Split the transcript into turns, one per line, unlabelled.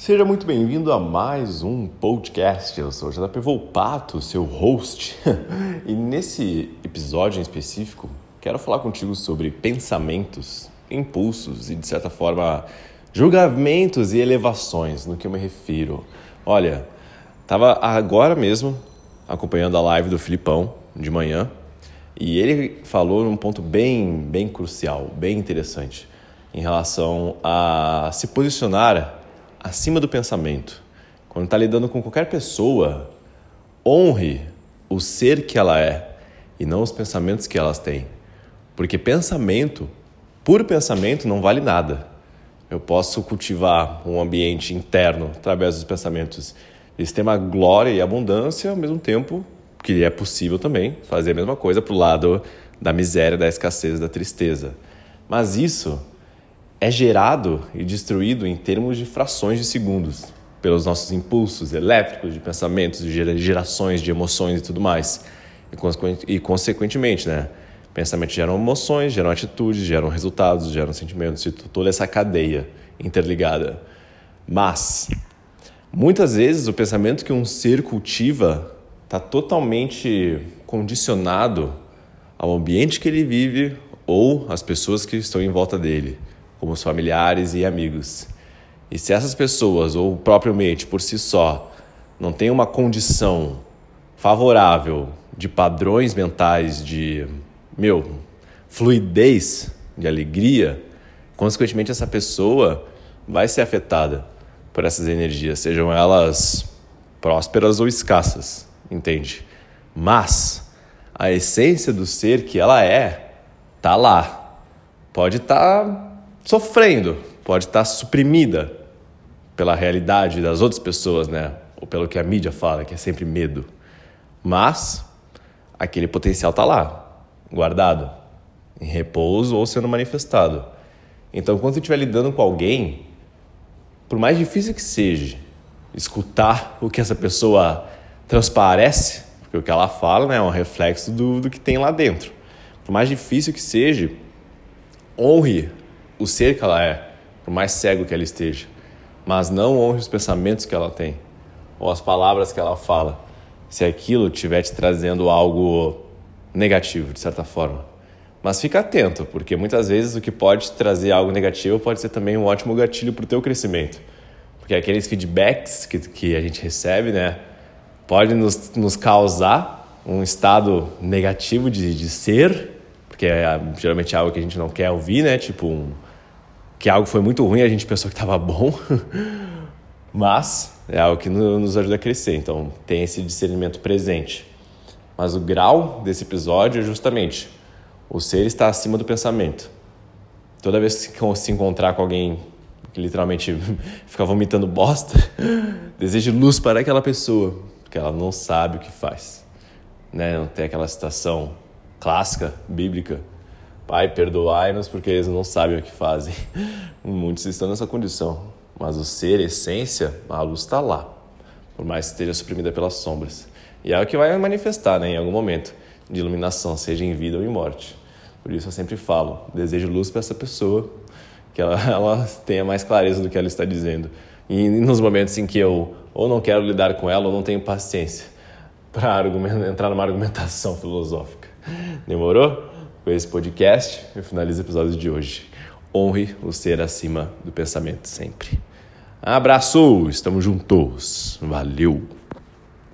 Seja muito bem-vindo a mais um podcast. Eu sou o JP Volpato, seu host. e nesse episódio em específico, quero falar contigo sobre pensamentos, impulsos e, de certa forma, julgamentos e elevações. No que eu me refiro? Olha, estava agora mesmo acompanhando a live do Filipão de manhã e ele falou num ponto bem, bem crucial, bem interessante em relação a se posicionar acima do pensamento. Quando está lidando com qualquer pessoa, honre o ser que ela é e não os pensamentos que elas têm. Porque pensamento, puro pensamento, não vale nada. Eu posso cultivar um ambiente interno através dos pensamentos de extrema glória e abundância, ao mesmo tempo que é possível também fazer a mesma coisa para o lado da miséria, da escassez, da tristeza. Mas isso é gerado e destruído em termos de frações de segundos, pelos nossos impulsos elétricos, de pensamentos, de gerações de emoções e tudo mais. E, consequentemente, né? Pensamentos geram emoções, geram atitudes, geram resultados, geram sentimentos, e toda essa cadeia interligada. Mas, muitas vezes, o pensamento que um ser cultiva está totalmente condicionado ao ambiente que ele vive ou às pessoas que estão em volta dele como os familiares e amigos. E se essas pessoas, ou propriamente por si só, não têm uma condição favorável de padrões mentais de, meu, fluidez, de alegria, consequentemente essa pessoa vai ser afetada por essas energias, sejam elas prósperas ou escassas, entende? Mas a essência do ser que ela é, tá lá. Pode estar tá sofrendo, pode estar suprimida pela realidade das outras pessoas, né? Ou pelo que a mídia fala, que é sempre medo. Mas aquele potencial está lá, guardado, em repouso ou sendo manifestado. Então, quando você estiver lidando com alguém, por mais difícil que seja, escutar o que essa pessoa transparece, porque o que ela fala né, é um reflexo do, do que tem lá dentro. Por mais difícil que seja, honre o ser que ela é, por mais cego que ela esteja, mas não honre os pensamentos que ela tem ou as palavras que ela fala, se aquilo estiver te trazendo algo negativo, de certa forma. Mas fica atento, porque muitas vezes o que pode trazer algo negativo pode ser também um ótimo gatilho para o teu crescimento. Porque aqueles feedbacks que, que a gente recebe, né, pode nos, nos causar um estado negativo de, de ser, porque é geralmente é algo que a gente não quer ouvir, né, tipo um que algo foi muito ruim, a gente pensou que estava bom, mas é algo que nos ajuda a crescer. Então, tem esse discernimento presente. Mas o grau desse episódio é justamente o ser está acima do pensamento. Toda vez que se encontrar com alguém que literalmente fica vomitando bosta, deseje luz para aquela pessoa, porque ela não sabe o que faz. Né? Não tem aquela citação clássica, bíblica, Pai, perdoai-nos porque eles não sabem o que fazem. Muitos estão nessa condição, mas o ser, essência, a luz está lá, por mais que esteja suprimida pelas sombras. E é o que vai manifestar né, em algum momento de iluminação, seja em vida ou em morte. Por isso eu sempre falo: desejo luz para essa pessoa, que ela, ela tenha mais clareza do que ela está dizendo. E nos momentos em que eu ou não quero lidar com ela ou não tenho paciência para entrar numa argumentação filosófica. Demorou? Com esse podcast, eu finalizo o episódio de hoje. Honre o ser acima do pensamento sempre. Abraço, estamos juntos. Valeu!